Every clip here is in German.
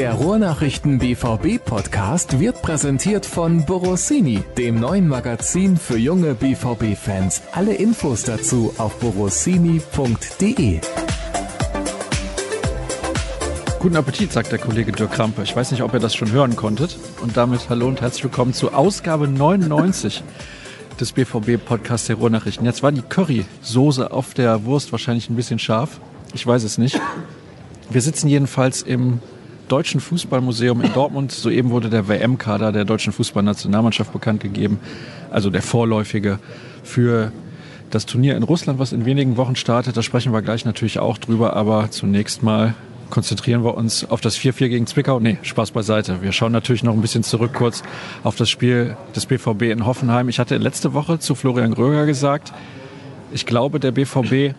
Der Ruhrnachrichten BVB Podcast wird präsentiert von Borossini, dem neuen Magazin für junge BVB Fans. Alle Infos dazu auf borossini.de. Guten Appetit, sagt der Kollege Dirk Krampe. Ich weiß nicht, ob ihr das schon hören konntet. Und damit hallo und herzlich willkommen zu Ausgabe 99 des BVB-Podcasts der Ruhrnachrichten. Jetzt war die Curry-Soße auf der Wurst wahrscheinlich ein bisschen scharf. Ich weiß es nicht. Wir sitzen jedenfalls im Deutschen Fußballmuseum in Dortmund. Soeben wurde der WM-Kader der deutschen Fußballnationalmannschaft bekannt gegeben. Also der vorläufige für das Turnier in Russland, was in wenigen Wochen startet. Da sprechen wir gleich natürlich auch drüber. Aber zunächst mal konzentrieren wir uns auf das 4-4 gegen Zwickau. Nee, Spaß beiseite. Wir schauen natürlich noch ein bisschen zurück kurz auf das Spiel des BVB in Hoffenheim. Ich hatte letzte Woche zu Florian Gröger gesagt, ich glaube, der BVB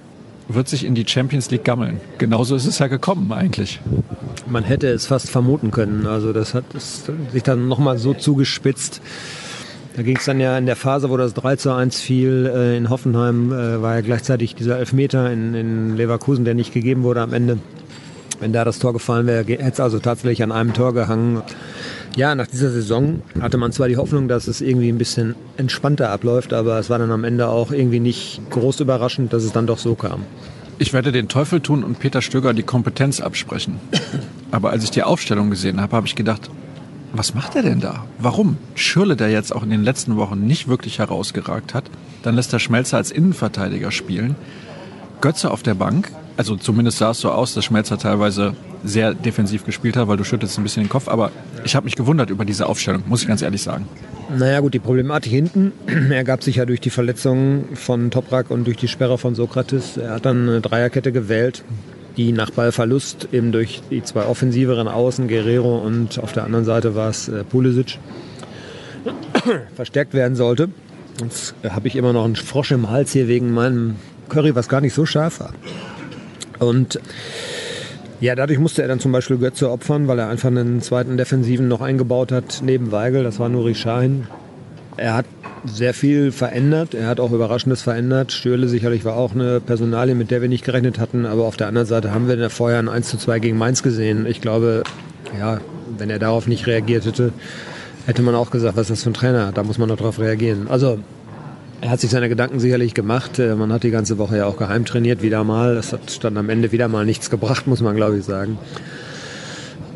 wird sich in die Champions League gammeln. Genauso ist es ja gekommen eigentlich. Man hätte es fast vermuten können. Also das hat sich dann nochmal so zugespitzt. Da ging es dann ja in der Phase, wo das 3 zu 1 fiel äh, in Hoffenheim, äh, war ja gleichzeitig dieser Elfmeter in, in Leverkusen, der nicht gegeben wurde am Ende. Wenn da das Tor gefallen wäre, hätte es also tatsächlich an einem Tor gehangen. Ja, nach dieser Saison hatte man zwar die Hoffnung, dass es irgendwie ein bisschen entspannter abläuft, aber es war dann am Ende auch irgendwie nicht groß überraschend, dass es dann doch so kam. Ich werde den Teufel tun und Peter Stöger die Kompetenz absprechen. Aber als ich die Aufstellung gesehen habe, habe ich gedacht, was macht er denn da? Warum? Schürle, der jetzt auch in den letzten Wochen nicht wirklich herausgeragt hat, dann lässt er Schmelzer als Innenverteidiger spielen. Götze auf der Bank, also zumindest sah es so aus, dass Schmelzer teilweise sehr defensiv gespielt hat, weil du schüttelst ein bisschen den Kopf. Aber ich habe mich gewundert über diese Aufstellung, muss ich ganz ehrlich sagen. Naja gut, die Problematik hinten ergab sich ja durch die Verletzungen von Toprak und durch die Sperre von Sokrates. Er hat dann eine Dreierkette gewählt, die nach Ballverlust eben durch die zwei offensiveren Außen, Guerrero und auf der anderen Seite war es äh, Pulisic, verstärkt werden sollte. Jetzt habe ich immer noch einen Frosch im Hals hier wegen meinem Curry, was gar nicht so scharf war. Und ja, dadurch musste er dann zum Beispiel Götze opfern, weil er einfach einen zweiten Defensiven noch eingebaut hat neben Weigel. Das war Nuri Sahin. Er hat sehr viel verändert. Er hat auch Überraschendes verändert. Stürle sicherlich war auch eine Personalie, mit der wir nicht gerechnet hatten. Aber auf der anderen Seite haben wir vorher ein 1 zu 2 gegen Mainz gesehen. Ich glaube, ja, wenn er darauf nicht reagiert hätte, hätte man auch gesagt, was ist das für ein Trainer? Da muss man noch darauf reagieren. Also er hat sich seine Gedanken sicherlich gemacht. Äh, man hat die ganze Woche ja auch geheim trainiert, wieder mal. Das hat dann am Ende wieder mal nichts gebracht, muss man glaube ich sagen.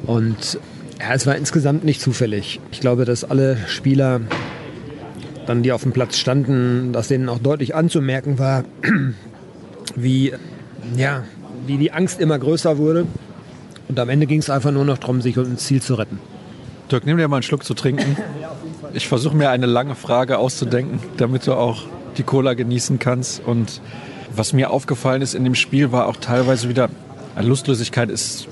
Und ja, es war insgesamt nicht zufällig. Ich glaube, dass alle Spieler, dann die auf dem Platz standen, dass denen auch deutlich anzumerken war, wie, ja, wie die Angst immer größer wurde. Und am Ende ging es einfach nur noch darum, sich ins Ziel zu retten. Dirk, nimm dir mal einen Schluck zu trinken. Ich versuche mir eine lange Frage auszudenken, damit du auch die Cola genießen kannst. Und was mir aufgefallen ist in dem Spiel, war auch teilweise wieder, Lustlosigkeit ist,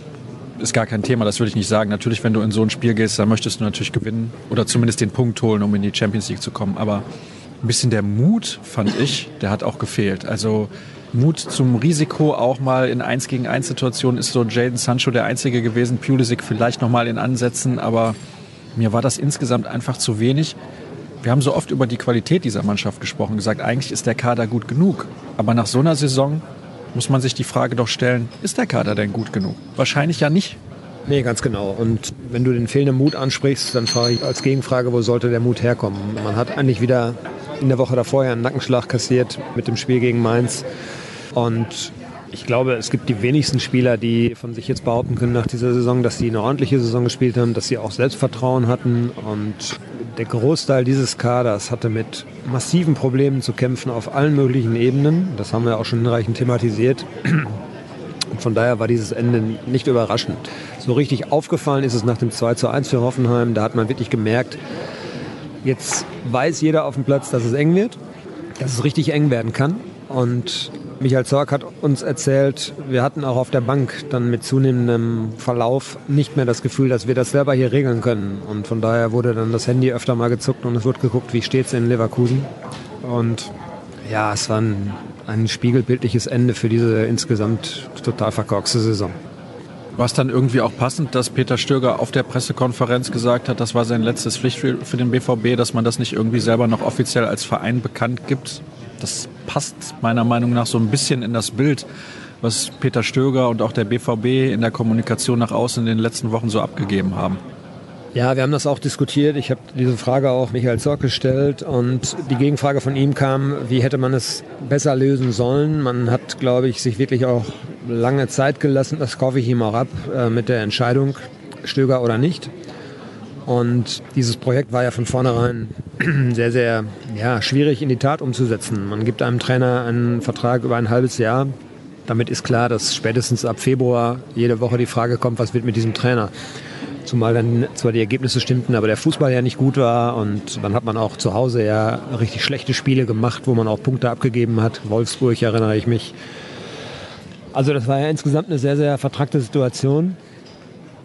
ist gar kein Thema, das würde ich nicht sagen. Natürlich, wenn du in so ein Spiel gehst, dann möchtest du natürlich gewinnen oder zumindest den Punkt holen, um in die Champions League zu kommen. Aber ein bisschen der Mut, fand ich, der hat auch gefehlt. Also Mut zum Risiko auch mal in 1 gegen 1 Situationen ist so Jaden Sancho der Einzige gewesen, Pulisic vielleicht noch mal in Ansätzen, aber mir war das insgesamt einfach zu wenig. Wir haben so oft über die Qualität dieser Mannschaft gesprochen, gesagt, eigentlich ist der Kader gut genug. Aber nach so einer Saison muss man sich die Frage doch stellen, ist der Kader denn gut genug? Wahrscheinlich ja nicht. Nee, ganz genau. Und wenn du den fehlenden Mut ansprichst, dann frage ich als Gegenfrage, wo sollte der Mut herkommen? Man hat eigentlich wieder in der Woche davor einen Nackenschlag kassiert mit dem Spiel gegen Mainz. Und ich glaube, es gibt die wenigsten Spieler, die von sich jetzt behaupten können nach dieser Saison, dass sie eine ordentliche Saison gespielt haben, dass sie auch Selbstvertrauen hatten. Und der Großteil dieses Kaders hatte mit massiven Problemen zu kämpfen auf allen möglichen Ebenen. Das haben wir auch schon hinreichend thematisiert. Und von daher war dieses Ende nicht überraschend. So richtig aufgefallen ist es nach dem 2 zu 1 für Hoffenheim. Da hat man wirklich gemerkt, jetzt weiß jeder auf dem Platz, dass es eng wird, dass es richtig eng werden kann. Und Michael Zorg hat uns erzählt, wir hatten auch auf der Bank dann mit zunehmendem Verlauf nicht mehr das Gefühl, dass wir das selber hier regeln können. Und von daher wurde dann das Handy öfter mal gezuckt und es wurde geguckt, wie steht es in Leverkusen. Und ja, es war ein, ein spiegelbildliches Ende für diese insgesamt total verkorkste Saison. War es dann irgendwie auch passend, dass Peter Stöger auf der Pressekonferenz gesagt hat, das war sein letztes Pflichtspiel für den BVB, dass man das nicht irgendwie selber noch offiziell als Verein bekannt gibt? Das passt meiner Meinung nach so ein bisschen in das Bild, was Peter Stöger und auch der BVB in der Kommunikation nach außen in den letzten Wochen so abgegeben haben. Ja, wir haben das auch diskutiert. Ich habe diese Frage auch Michael Zorc gestellt und die Gegenfrage von ihm kam, wie hätte man es besser lösen sollen. Man hat, glaube ich, sich wirklich auch lange Zeit gelassen. Das kaufe ich ihm auch ab äh, mit der Entscheidung, Stöger oder nicht. Und dieses Projekt war ja von vornherein sehr, sehr ja, schwierig in die Tat umzusetzen. Man gibt einem Trainer einen Vertrag über ein halbes Jahr. Damit ist klar, dass spätestens ab Februar jede Woche die Frage kommt, was wird mit diesem Trainer. Zumal dann zwar die Ergebnisse stimmten, aber der Fußball ja nicht gut war und dann hat man auch zu Hause ja richtig schlechte Spiele gemacht, wo man auch Punkte abgegeben hat. Wolfsburg erinnere ich mich. Also das war ja insgesamt eine sehr, sehr vertrackte Situation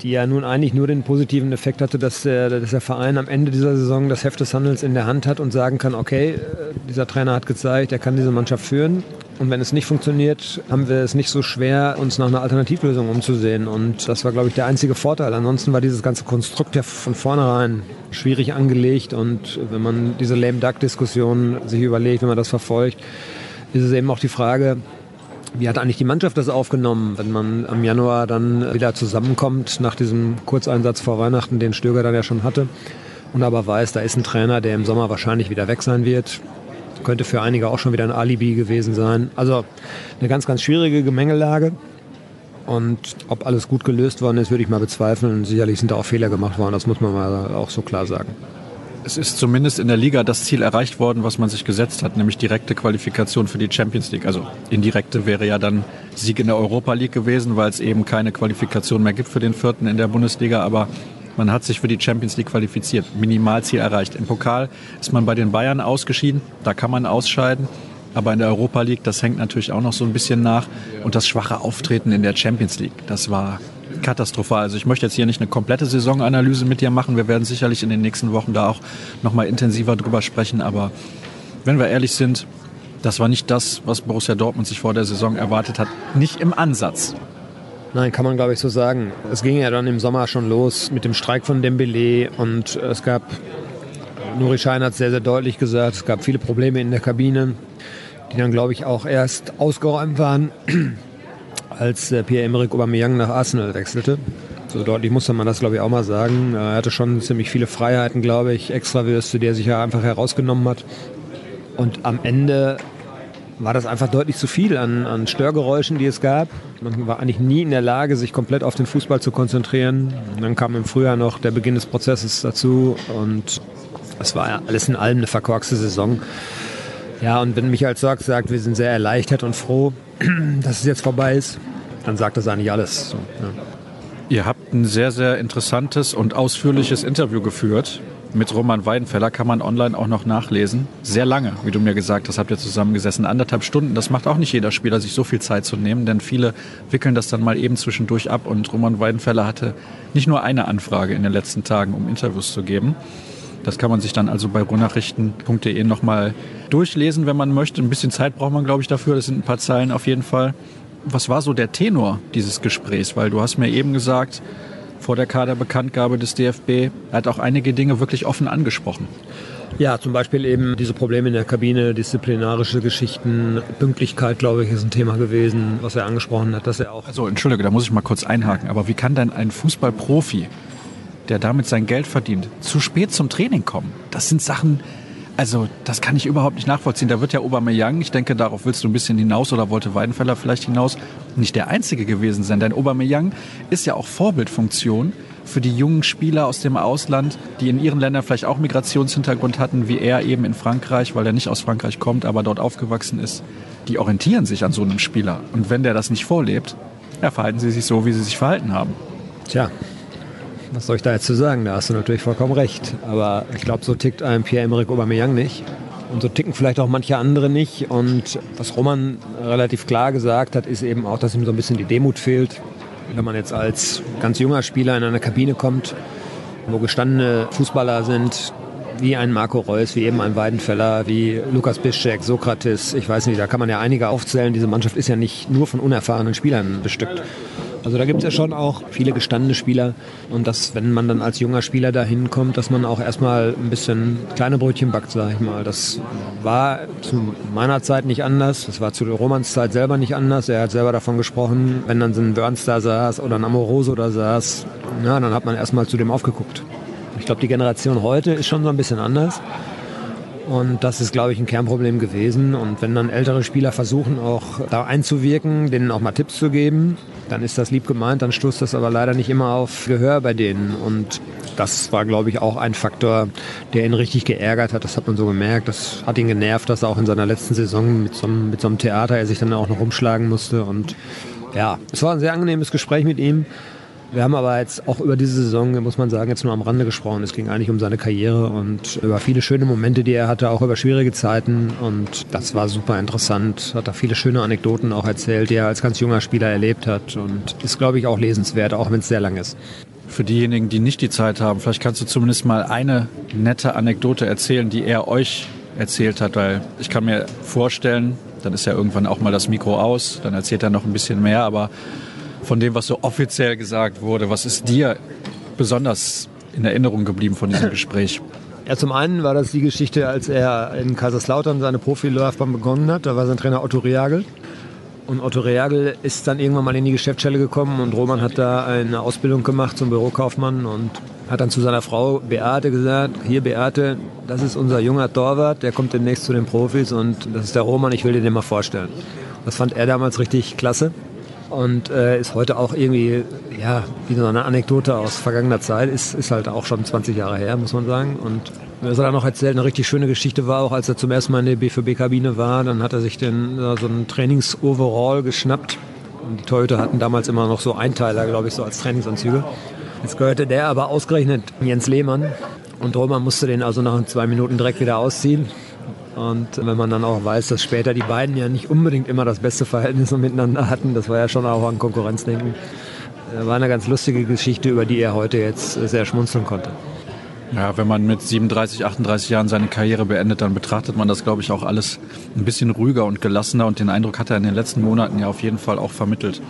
die ja nun eigentlich nur den positiven Effekt hatte, dass der, dass der Verein am Ende dieser Saison das Heft des Handels in der Hand hat und sagen kann, okay, äh, dieser Trainer hat gezeigt, er kann diese Mannschaft führen. Und wenn es nicht funktioniert, haben wir es nicht so schwer, uns nach einer Alternativlösung umzusehen. Und das war, glaube ich, der einzige Vorteil. Ansonsten war dieses ganze Konstrukt ja von vornherein schwierig angelegt. Und wenn man diese Lame Duck-Diskussion sich überlegt, wenn man das verfolgt, ist es eben auch die Frage, wie hat eigentlich die Mannschaft das aufgenommen, wenn man am Januar dann wieder zusammenkommt nach diesem Kurzeinsatz vor Weihnachten, den Stöger dann ja schon hatte, und aber weiß, da ist ein Trainer, der im Sommer wahrscheinlich wieder weg sein wird. Könnte für einige auch schon wieder ein Alibi gewesen sein. Also eine ganz, ganz schwierige Gemengelage. Und ob alles gut gelöst worden ist, würde ich mal bezweifeln. Sicherlich sind da auch Fehler gemacht worden, das muss man mal auch so klar sagen es ist zumindest in der Liga das Ziel erreicht worden, was man sich gesetzt hat, nämlich direkte Qualifikation für die Champions League. Also indirekte wäre ja dann Sieg in der Europa League gewesen, weil es eben keine Qualifikation mehr gibt für den vierten in der Bundesliga. Aber man hat sich für die Champions League qualifiziert, Minimalziel erreicht. Im Pokal ist man bei den Bayern ausgeschieden, da kann man ausscheiden. Aber in der Europa League, das hängt natürlich auch noch so ein bisschen nach. Und das schwache Auftreten in der Champions League, das war katastrophal. Also ich möchte jetzt hier nicht eine komplette Saisonanalyse mit dir machen. Wir werden sicherlich in den nächsten Wochen da auch nochmal intensiver drüber sprechen. Aber wenn wir ehrlich sind, das war nicht das, was Borussia Dortmund sich vor der Saison erwartet hat. Nicht im Ansatz. Nein, kann man glaube ich so sagen. Es ging ja dann im Sommer schon los mit dem Streik von Dembele und es gab, Nuri Schein hat es sehr, sehr deutlich gesagt, es gab viele Probleme in der Kabine, die dann glaube ich auch erst ausgeräumt waren als Pierre-Emerick Aubameyang nach Arsenal wechselte. So deutlich musste man das, glaube ich, auch mal sagen. Er hatte schon ziemlich viele Freiheiten, glaube ich, Extrawürste, die er sich ja einfach herausgenommen hat. Und am Ende war das einfach deutlich zu viel an, an Störgeräuschen, die es gab. Man war eigentlich nie in der Lage, sich komplett auf den Fußball zu konzentrieren. Und dann kam im Frühjahr noch der Beginn des Prozesses dazu und es war alles in allem eine verkorkste Saison. Ja, und wenn Michael Zorc sagt, wir sind sehr erleichtert und froh, dass es jetzt vorbei ist, dann sagt das eigentlich alles. So, ja. Ihr habt ein sehr, sehr interessantes und ausführliches Interview geführt. Mit Roman Weidenfeller kann man online auch noch nachlesen. Sehr lange, wie du mir gesagt hast, habt ihr zusammengesessen. Anderthalb Stunden. Das macht auch nicht jeder Spieler, sich so viel Zeit zu nehmen, denn viele wickeln das dann mal eben zwischendurch ab. Und Roman Weidenfeller hatte nicht nur eine Anfrage in den letzten Tagen, um Interviews zu geben. Das kann man sich dann also bei ruhrnachrichten.de nochmal durchlesen, wenn man möchte. Ein bisschen Zeit braucht man, glaube ich, dafür. Das sind ein paar Zeilen auf jeden Fall. Was war so der Tenor dieses Gesprächs? Weil du hast mir eben gesagt, vor der Kaderbekanntgabe des DFB, er hat auch einige Dinge wirklich offen angesprochen. Ja, zum Beispiel eben diese Probleme in der Kabine, disziplinarische Geschichten, Pünktlichkeit, glaube ich, ist ein Thema gewesen, was er angesprochen hat, dass er auch. Also entschuldige, da muss ich mal kurz einhaken, aber wie kann denn ein Fußballprofi der damit sein Geld verdient, zu spät zum Training kommen. Das sind Sachen, also das kann ich überhaupt nicht nachvollziehen. Da wird ja Aubameyang, ich denke, darauf willst du ein bisschen hinaus oder wollte Weidenfeller vielleicht hinaus, nicht der Einzige gewesen sein. Denn Aubameyang ist ja auch Vorbildfunktion für die jungen Spieler aus dem Ausland, die in ihren Ländern vielleicht auch Migrationshintergrund hatten, wie er eben in Frankreich, weil er nicht aus Frankreich kommt, aber dort aufgewachsen ist. Die orientieren sich an so einem Spieler. Und wenn der das nicht vorlebt, ja, verhalten sie sich so, wie sie sich verhalten haben. Tja, was soll ich da jetzt zu sagen? Da hast du natürlich vollkommen recht. Aber ich glaube, so tickt ein Pierre-Emerick Aubameyang nicht. Und so ticken vielleicht auch manche andere nicht. Und was Roman relativ klar gesagt hat, ist eben auch, dass ihm so ein bisschen die Demut fehlt. Wenn man jetzt als ganz junger Spieler in eine Kabine kommt, wo gestandene Fußballer sind, wie ein Marco Reus, wie eben ein Weidenfeller, wie Lukas Bischek, Sokrates, ich weiß nicht, da kann man ja einige aufzählen. Diese Mannschaft ist ja nicht nur von unerfahrenen Spielern bestückt. Also da gibt es ja schon auch viele gestandene Spieler und dass, wenn man dann als junger Spieler dahin kommt, dass man auch erstmal ein bisschen kleine Brötchen backt, sage ich mal. Das war zu meiner Zeit nicht anders, das war zu Romans Zeit selber nicht anders. Er hat selber davon gesprochen, wenn dann so ein Burns da saß oder ein Amoroso da saß, na, dann hat man erstmal zu dem aufgeguckt. Ich glaube, die Generation heute ist schon so ein bisschen anders. Und das ist, glaube ich, ein Kernproblem gewesen. Und wenn dann ältere Spieler versuchen, auch da einzuwirken, denen auch mal Tipps zu geben, dann ist das lieb gemeint, dann stoßt das aber leider nicht immer auf Gehör bei denen. Und das war, glaube ich, auch ein Faktor, der ihn richtig geärgert hat. Das hat man so gemerkt. Das hat ihn genervt, dass er auch in seiner letzten Saison mit so einem, mit so einem Theater er sich dann auch noch umschlagen musste. Und ja, es war ein sehr angenehmes Gespräch mit ihm. Wir haben aber jetzt auch über diese Saison, muss man sagen, jetzt nur am Rande gesprochen. Es ging eigentlich um seine Karriere und über viele schöne Momente, die er hatte, auch über schwierige Zeiten. Und das war super interessant. Hat da viele schöne Anekdoten auch erzählt, die er als ganz junger Spieler erlebt hat. Und ist, glaube ich, auch lesenswert, auch wenn es sehr lang ist. Für diejenigen, die nicht die Zeit haben, vielleicht kannst du zumindest mal eine nette Anekdote erzählen, die er euch erzählt hat, weil ich kann mir vorstellen, dann ist ja irgendwann auch mal das Mikro aus, dann erzählt er noch ein bisschen mehr, aber von dem, was so offiziell gesagt wurde. Was ist dir besonders in Erinnerung geblieben von diesem Gespräch? Ja, zum einen war das die Geschichte, als er in Kaiserslautern seine Profilaufbahn begonnen hat. Da war sein Trainer Otto Reagel. Und Otto Reagel ist dann irgendwann mal in die Geschäftsstelle gekommen und Roman hat da eine Ausbildung gemacht zum Bürokaufmann und hat dann zu seiner Frau Beate gesagt, hier Beate, das ist unser junger Torwart, der kommt demnächst zu den Profis und das ist der Roman, ich will dir den mal vorstellen. Das fand er damals richtig klasse und äh, ist heute auch irgendwie, ja, wie so eine Anekdote aus vergangener Zeit, ist, ist halt auch schon 20 Jahre her, muss man sagen. Und was er dann noch erzählt, eine richtig schöne Geschichte war, auch als er zum ersten Mal in der BVB-Kabine war, dann hat er sich den, so einen Trainings-Overall geschnappt. Und die Torhüter hatten damals immer noch so Einteiler, glaube ich, so als Trainingsanzüge. Jetzt gehörte der aber ausgerechnet Jens Lehmann. Und Römer musste den also nach zwei Minuten direkt wieder ausziehen. Und wenn man dann auch weiß, dass später die beiden ja nicht unbedingt immer das beste Verhältnis miteinander hatten, das war ja schon auch an Konkurrenzdenken, äh, war eine ganz lustige Geschichte, über die er heute jetzt sehr schmunzeln konnte. Ja, wenn man mit 37, 38 Jahren seine Karriere beendet, dann betrachtet man das, glaube ich, auch alles ein bisschen ruhiger und gelassener und den Eindruck hat er in den letzten Monaten ja auf jeden Fall auch vermittelt.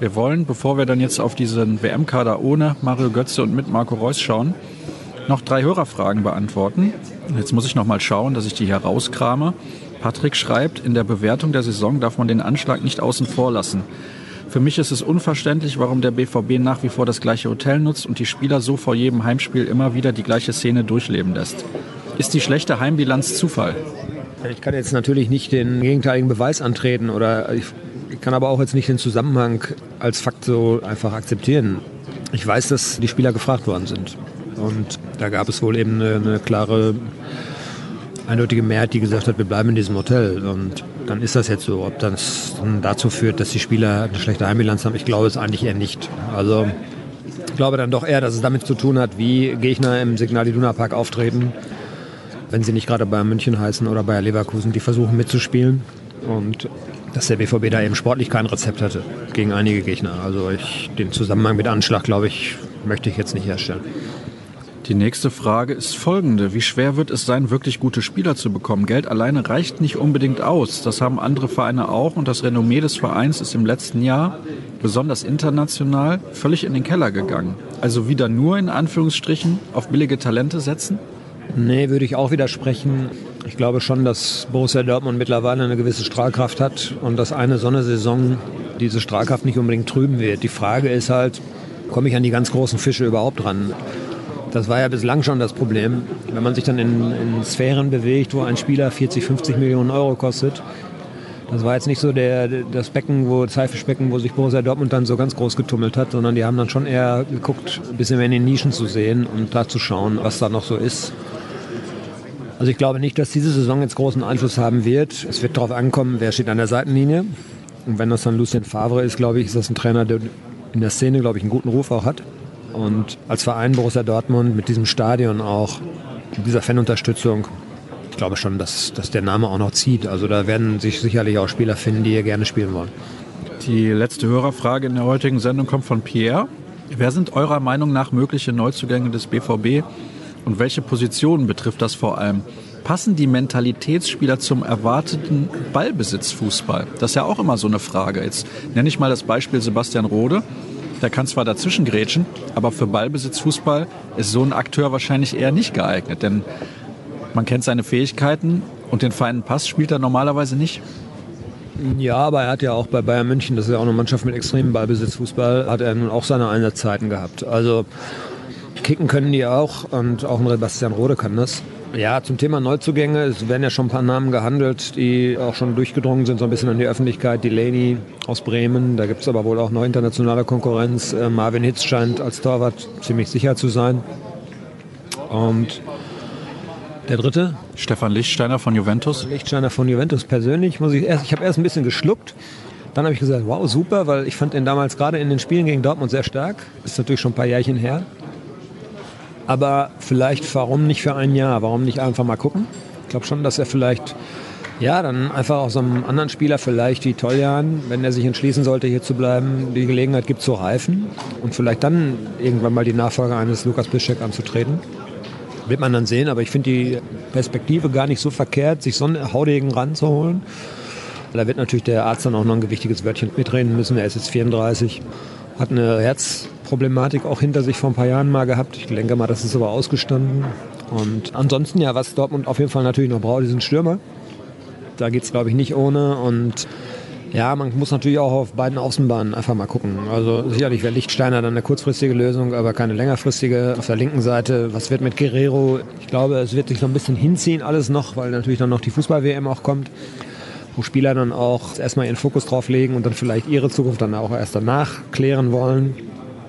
Wir wollen, bevor wir dann jetzt auf diesen WM-Kader ohne Mario Götze und mit Marco Reus schauen, noch drei Hörerfragen beantworten. Jetzt muss ich noch mal schauen, dass ich die hier rauskrame. Patrick schreibt, in der Bewertung der Saison darf man den Anschlag nicht außen vor lassen. Für mich ist es unverständlich, warum der BVB nach wie vor das gleiche Hotel nutzt und die Spieler so vor jedem Heimspiel immer wieder die gleiche Szene durchleben lässt. Ist die schlechte Heimbilanz Zufall? Ich kann jetzt natürlich nicht den gegenteiligen Beweis antreten oder ich kann aber auch jetzt nicht den Zusammenhang als Fakt so einfach akzeptieren. Ich weiß, dass die Spieler gefragt worden sind. Und da gab es wohl eben eine, eine klare, eindeutige Mehrheit, die gesagt hat, wir bleiben in diesem Hotel. Und dann ist das jetzt so. Ob das dann dazu führt, dass die Spieler eine schlechte Heimbilanz haben, ich glaube es eigentlich eher nicht. Also ich glaube dann doch eher, dass es damit zu tun hat, wie Gegner im Signal Iduna Park auftreten, wenn sie nicht gerade bei München heißen oder bei Leverkusen, die versuchen mitzuspielen. Und dass der BVB da eben sportlich kein Rezept hatte gegen einige Gegner. Also ich, den Zusammenhang mit Anschlag, glaube ich, möchte ich jetzt nicht herstellen. Die nächste Frage ist folgende. Wie schwer wird es sein, wirklich gute Spieler zu bekommen? Geld alleine reicht nicht unbedingt aus. Das haben andere Vereine auch und das Renommee des Vereins ist im letzten Jahr, besonders international, völlig in den Keller gegangen. Also wieder nur in Anführungsstrichen auf billige Talente setzen? Nee, würde ich auch widersprechen. Ich glaube schon, dass Borussia Dortmund mittlerweile eine gewisse Strahlkraft hat und dass eine so eine Saison diese Strahlkraft nicht unbedingt trüben wird. Die Frage ist halt, komme ich an die ganz großen Fische überhaupt dran? Das war ja bislang schon das Problem. Wenn man sich dann in, in Sphären bewegt, wo ein Spieler 40, 50 Millionen Euro kostet, das war jetzt nicht so der, das Becken, wo, das Haifischbecken, wo sich Borussia Dortmund dann so ganz groß getummelt hat, sondern die haben dann schon eher geguckt, ein bisschen mehr in den Nischen zu sehen und da zu schauen, was da noch so ist. Also ich glaube nicht, dass diese Saison jetzt großen Einfluss haben wird. Es wird darauf ankommen, wer steht an der Seitenlinie. Und wenn das dann Lucien Favre ist, glaube ich, ist das ein Trainer, der in der Szene, glaube ich, einen guten Ruf auch hat. Und als Verein Borussia Dortmund mit diesem Stadion auch, mit dieser Fanunterstützung, ich glaube schon, dass, dass der Name auch noch zieht. Also da werden sich sicherlich auch Spieler finden, die hier gerne spielen wollen. Die letzte Hörerfrage in der heutigen Sendung kommt von Pierre. Wer sind eurer Meinung nach mögliche Neuzugänge des BVB und welche Positionen betrifft das vor allem? passen die Mentalitätsspieler zum erwarteten Ballbesitzfußball? Das ist ja auch immer so eine Frage. Jetzt nenne ich mal das Beispiel Sebastian Rode. Der kann zwar dazwischen grätschen, aber für Ballbesitzfußball ist so ein Akteur wahrscheinlich eher nicht geeignet, denn man kennt seine Fähigkeiten und den feinen Pass spielt er normalerweise nicht. Ja, aber er hat ja auch bei Bayern München, das ist ja auch eine Mannschaft mit extremem Ballbesitzfußball, hat er nun auch seine Einsatzzeiten gehabt. Also kicken können die auch und auch ein Sebastian Rode kann das. Ja, zum Thema Neuzugänge, es werden ja schon ein paar Namen gehandelt, die auch schon durchgedrungen sind, so ein bisschen an die Öffentlichkeit. Delaney aus Bremen, da gibt es aber wohl auch noch internationale Konkurrenz. Äh, Marvin Hitz scheint als Torwart ziemlich sicher zu sein. Und der dritte? Stefan Lichtsteiner von Juventus. Lichtsteiner von Juventus persönlich, muss ich erst, ich habe erst ein bisschen geschluckt. Dann habe ich gesagt, wow, super, weil ich fand den damals gerade in den Spielen gegen Dortmund sehr stark. Ist natürlich schon ein paar Jährchen her. Aber vielleicht, warum nicht für ein Jahr? Warum nicht einfach mal gucken? Ich glaube schon, dass er vielleicht, ja, dann einfach auch so einem anderen Spieler, vielleicht wie Toljan, wenn er sich entschließen sollte, hier zu bleiben, die Gelegenheit gibt zu reifen und vielleicht dann irgendwann mal die Nachfolge eines Lukas Bischek anzutreten. Wird man dann sehen, aber ich finde die Perspektive gar nicht so verkehrt, sich so einen Haudegen ranzuholen. Da wird natürlich der Arzt dann auch noch ein gewichtiges Wörtchen mitreden müssen. Er ist jetzt 34, hat eine Herz Problematik auch hinter sich vor ein paar Jahren mal gehabt. Ich denke mal, das ist aber ausgestanden. Und ansonsten ja, was Dortmund auf jeden Fall natürlich noch braucht, diesen Stürmer. Da geht es, glaube ich, nicht ohne. Und ja, man muss natürlich auch auf beiden Außenbahnen einfach mal gucken. Also sicherlich wäre Lichtsteiner dann eine kurzfristige Lösung, aber keine längerfristige. Auf der linken Seite, was wird mit Guerrero? Ich glaube, es wird sich noch ein bisschen hinziehen alles noch, weil natürlich dann noch die Fußball-WM auch kommt wo Spieler dann auch erstmal ihren Fokus drauf legen und dann vielleicht ihre Zukunft dann auch erst danach klären wollen.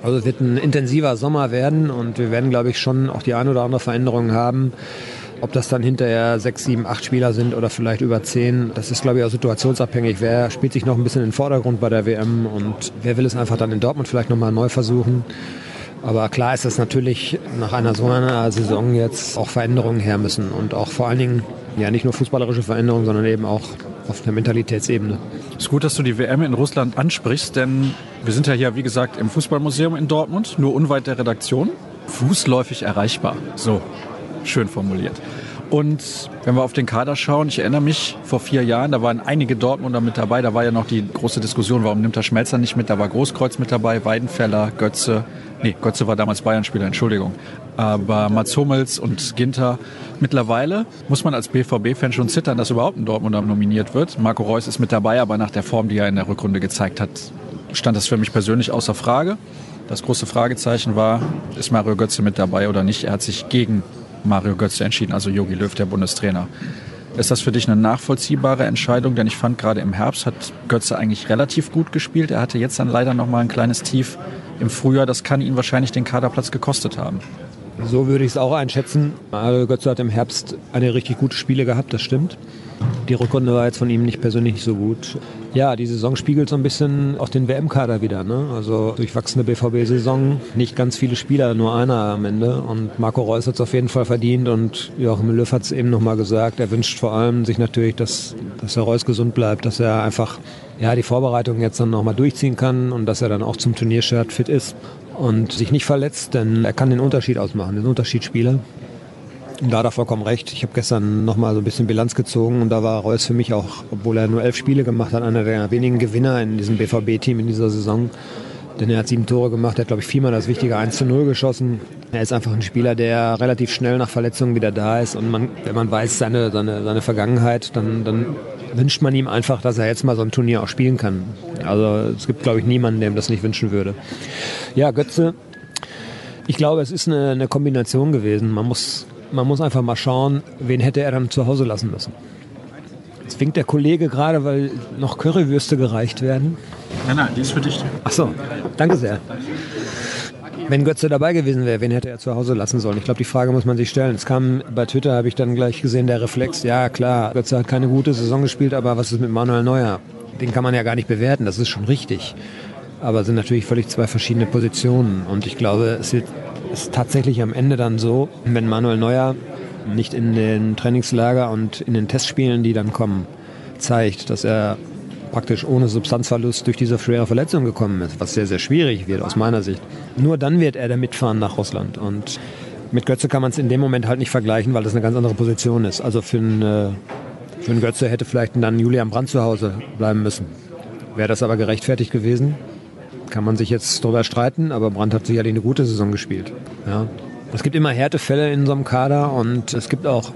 Also es wird ein intensiver Sommer werden und wir werden, glaube ich, schon auch die ein oder andere Veränderung haben. Ob das dann hinterher sechs, sieben, acht Spieler sind oder vielleicht über zehn, das ist, glaube ich, auch situationsabhängig. Wer spielt sich noch ein bisschen in den Vordergrund bei der WM und wer will es einfach dann in Dortmund vielleicht nochmal neu versuchen. Aber klar ist, dass natürlich nach einer so einer Saison jetzt auch Veränderungen her müssen und auch vor allen Dingen ja nicht nur fußballerische Veränderungen, sondern eben auch auf der Mentalitätsebene. Es ist gut, dass du die WM in Russland ansprichst, denn wir sind ja hier, wie gesagt, im Fußballmuseum in Dortmund, nur unweit der Redaktion. Fußläufig erreichbar. So, schön formuliert. Und wenn wir auf den Kader schauen, ich erinnere mich, vor vier Jahren, da waren einige Dortmunder mit dabei. Da war ja noch die große Diskussion, warum nimmt der Schmelzer nicht mit? Da war Großkreuz mit dabei, Weidenfeller, Götze. Nee, Götze war damals Bayern-Spieler, Entschuldigung. Aber Mats Hummels und Ginter. Mittlerweile muss man als BVB-Fan schon zittern, dass überhaupt ein Dortmunder nominiert wird. Marco Reus ist mit dabei, aber nach der Form, die er in der Rückrunde gezeigt hat, stand das für mich persönlich außer Frage. Das große Fragezeichen war, ist Mario Götze mit dabei oder nicht? Er hat sich gegen Mario Götze entschieden, also Jogi Löw, der Bundestrainer. Ist das für dich eine nachvollziehbare Entscheidung? Denn ich fand gerade im Herbst hat Götze eigentlich relativ gut gespielt. Er hatte jetzt dann leider noch mal ein kleines Tief im Frühjahr. Das kann ihn wahrscheinlich den Kaderplatz gekostet haben. So würde ich es auch einschätzen. Mario Götze hat im Herbst eine richtig gute Spiele gehabt, das stimmt. Die Rückrunde war jetzt von ihm nicht persönlich nicht so gut. Ja, die Saison spiegelt so ein bisschen auch den WM-Kader wieder. Ne? Also durchwachsene BVB-Saison, nicht ganz viele Spieler, nur einer am Ende. Und Marco Reus hat es auf jeden Fall verdient und Joachim Löw hat es eben nochmal gesagt. Er wünscht vor allem sich natürlich, dass, dass der Reus gesund bleibt, dass er einfach ja, die Vorbereitung jetzt dann nochmal durchziehen kann und dass er dann auch zum Turniershirt fit ist und sich nicht verletzt, denn er kann den Unterschied ausmachen, den Unterschiedsspieler. Da hat er vollkommen recht. Ich habe gestern nochmal so ein bisschen Bilanz gezogen und da war Reus für mich auch, obwohl er nur elf Spiele gemacht hat, einer der wenigen Gewinner in diesem BVB-Team in dieser Saison. Denn er hat sieben Tore gemacht, er hat, glaube ich, viermal das wichtige 1 zu 0 geschossen. Er ist einfach ein Spieler, der relativ schnell nach Verletzungen wieder da ist. Und man, wenn man weiß seine, seine, seine Vergangenheit, dann, dann wünscht man ihm einfach, dass er jetzt mal so ein Turnier auch spielen kann. Also es gibt, glaube ich, niemanden, dem das nicht wünschen würde. Ja, Götze, ich glaube, es ist eine, eine Kombination gewesen. Man muss man muss einfach mal schauen, wen hätte er dann zu Hause lassen müssen. Jetzt winkt der Kollege gerade, weil noch Currywürste gereicht werden. Nein, nein, die ist für dich. Ach so, danke sehr. Wenn Götze dabei gewesen wäre, wen hätte er zu Hause lassen sollen? Ich glaube, die Frage muss man sich stellen. Es kam bei Twitter, habe ich dann gleich gesehen, der Reflex, ja klar, Götze hat keine gute Saison gespielt, aber was ist mit Manuel Neuer? Den kann man ja gar nicht bewerten, das ist schon richtig. Aber es sind natürlich völlig zwei verschiedene Positionen. Und ich glaube, es wird ist tatsächlich am Ende dann so, wenn Manuel Neuer nicht in den Trainingslager und in den Testspielen, die dann kommen, zeigt, dass er praktisch ohne Substanzverlust durch diese schwere Verletzung gekommen ist, was sehr, sehr schwierig wird aus meiner Sicht. Nur dann wird er da mitfahren nach Russland. Und Mit Götze kann man es in dem Moment halt nicht vergleichen, weil das eine ganz andere Position ist. Also für einen, äh, für einen Götze hätte vielleicht dann Julian Brandt zu Hause bleiben müssen. Wäre das aber gerechtfertigt gewesen? Kann man sich jetzt darüber streiten, aber Brandt hat sicherlich eine gute Saison gespielt. Ja. Es gibt immer Härtefälle in so einem Kader und es gibt auch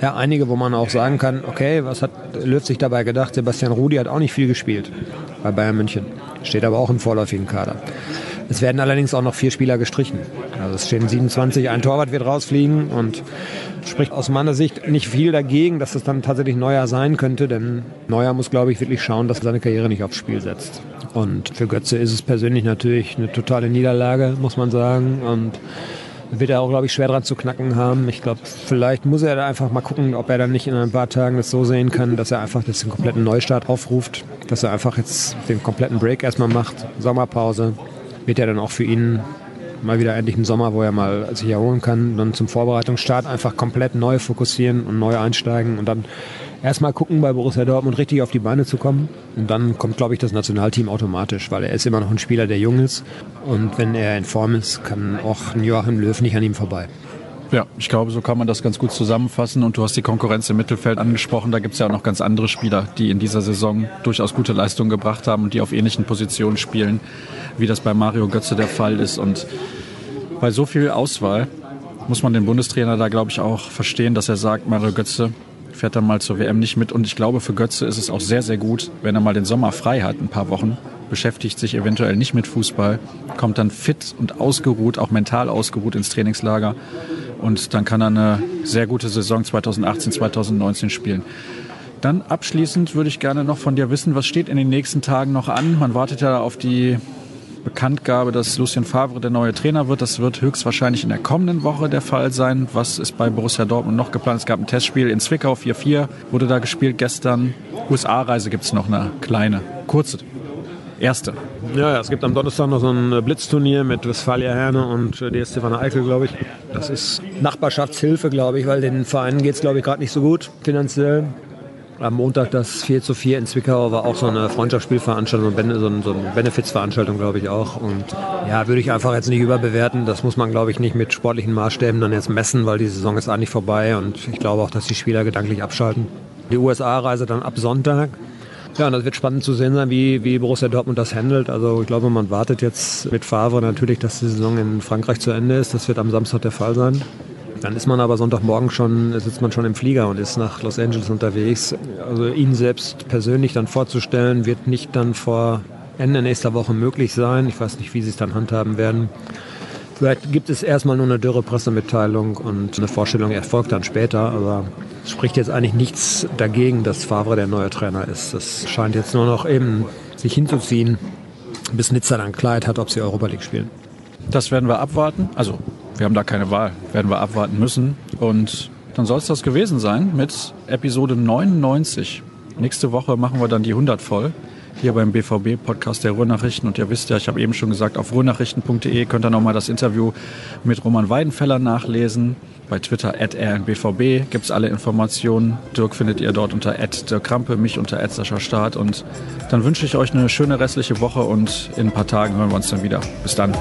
ja, einige, wo man auch sagen kann, okay, was hat Löw sich dabei gedacht? Sebastian Rudi hat auch nicht viel gespielt bei Bayern München. Steht aber auch im vorläufigen Kader. Es werden allerdings auch noch vier Spieler gestrichen. Also es stehen 27, ein Torwart wird rausfliegen und spricht aus meiner Sicht nicht viel dagegen, dass es dann tatsächlich Neuer sein könnte, denn Neuer muss, glaube ich, wirklich schauen, dass er seine Karriere nicht aufs Spiel setzt. Und für Götze ist es persönlich natürlich eine totale Niederlage, muss man sagen. Und wird er auch, glaube ich, schwer dran zu knacken haben. Ich glaube, vielleicht muss er da einfach mal gucken, ob er dann nicht in ein paar Tagen das so sehen kann, dass er einfach jetzt den kompletten Neustart aufruft, dass er einfach jetzt den kompletten Break erstmal macht, Sommerpause. Wird ja dann auch für ihn mal wieder endlich ein Sommer, wo er mal sich erholen kann, dann zum Vorbereitungsstart einfach komplett neu fokussieren und neu einsteigen und dann erstmal gucken, bei Borussia Dortmund richtig auf die Beine zu kommen. Und dann kommt, glaube ich, das Nationalteam automatisch, weil er ist immer noch ein Spieler, der jung ist. Und wenn er in Form ist, kann auch Joachim Löw nicht an ihm vorbei. Ja, ich glaube, so kann man das ganz gut zusammenfassen. Und du hast die Konkurrenz im Mittelfeld angesprochen. Da gibt es ja auch noch ganz andere Spieler, die in dieser Saison durchaus gute Leistungen gebracht haben und die auf ähnlichen Positionen spielen, wie das bei Mario Götze der Fall ist. Und bei so viel Auswahl muss man den Bundestrainer da, glaube ich, auch verstehen, dass er sagt, Mario Götze fährt dann mal zur WM nicht mit. Und ich glaube, für Götze ist es auch sehr, sehr gut, wenn er mal den Sommer frei hat, ein paar Wochen, beschäftigt sich eventuell nicht mit Fußball, kommt dann fit und ausgeruht, auch mental ausgeruht ins Trainingslager. Und dann kann er eine sehr gute Saison 2018, 2019 spielen. Dann abschließend würde ich gerne noch von dir wissen, was steht in den nächsten Tagen noch an? Man wartet ja auf die Bekanntgabe, dass Lucien Favre der neue Trainer wird. Das wird höchstwahrscheinlich in der kommenden Woche der Fall sein. Was ist bei Borussia Dortmund noch geplant? Es gab ein Testspiel in Zwickau, 4-4 wurde da gespielt gestern. USA-Reise gibt es noch eine kleine, kurze. Erste. Ja, es gibt am Donnerstag noch so ein Blitzturnier mit Westfalia Herne und äh, DS Stefan Eickel, glaube ich. Das ist Nachbarschaftshilfe, glaube ich, weil den Vereinen geht es, glaube ich, gerade nicht so gut finanziell am Montag das 4 zu 4 in Zwickau war auch so eine Freundschaftsspielveranstaltung, so eine, so Benefizveranstaltung, glaube ich auch. Und ja, würde ich einfach jetzt nicht überbewerten. Das muss man, glaube ich, nicht mit sportlichen Maßstäben dann jetzt messen, weil die Saison ist eigentlich vorbei und ich glaube auch, dass die Spieler gedanklich abschalten. Die USA-Reise dann ab Sonntag. Ja, und das wird spannend zu sehen sein, wie, wie Borussia Dortmund das handelt. Also ich glaube, man wartet jetzt mit Favre natürlich, dass die Saison in Frankreich zu Ende ist. Das wird am Samstag der Fall sein. Dann ist man aber Sonntagmorgen schon, sitzt man schon im Flieger und ist nach Los Angeles unterwegs. Also ihn selbst persönlich dann vorzustellen, wird nicht dann vor Ende nächster Woche möglich sein. Ich weiß nicht, wie sie es dann handhaben werden. Vielleicht gibt es erstmal nur eine dürre Pressemitteilung und eine Vorstellung erfolgt dann später, aber es spricht jetzt eigentlich nichts dagegen, dass Favre der neue Trainer ist. Das scheint jetzt nur noch eben sich hinzuziehen, bis Nizza dann Kleid hat, ob sie Europa League spielen. Das werden wir abwarten. Also wir haben da keine Wahl, werden wir abwarten müssen. Und dann soll es das gewesen sein mit Episode 99. Nächste Woche machen wir dann die 100 voll. Hier beim BVB-Podcast der Ruhrnachrichten. Und ihr wisst ja, ich habe eben schon gesagt, auf ruhrnachrichten.de könnt ihr nochmal das Interview mit Roman Weidenfeller nachlesen. Bei Twitter at rnbvb gibt es alle Informationen. Dirk findet ihr dort unter Dirk Krampe, mich unter Start. Und dann wünsche ich euch eine schöne restliche Woche und in ein paar Tagen hören wir uns dann wieder. Bis dann.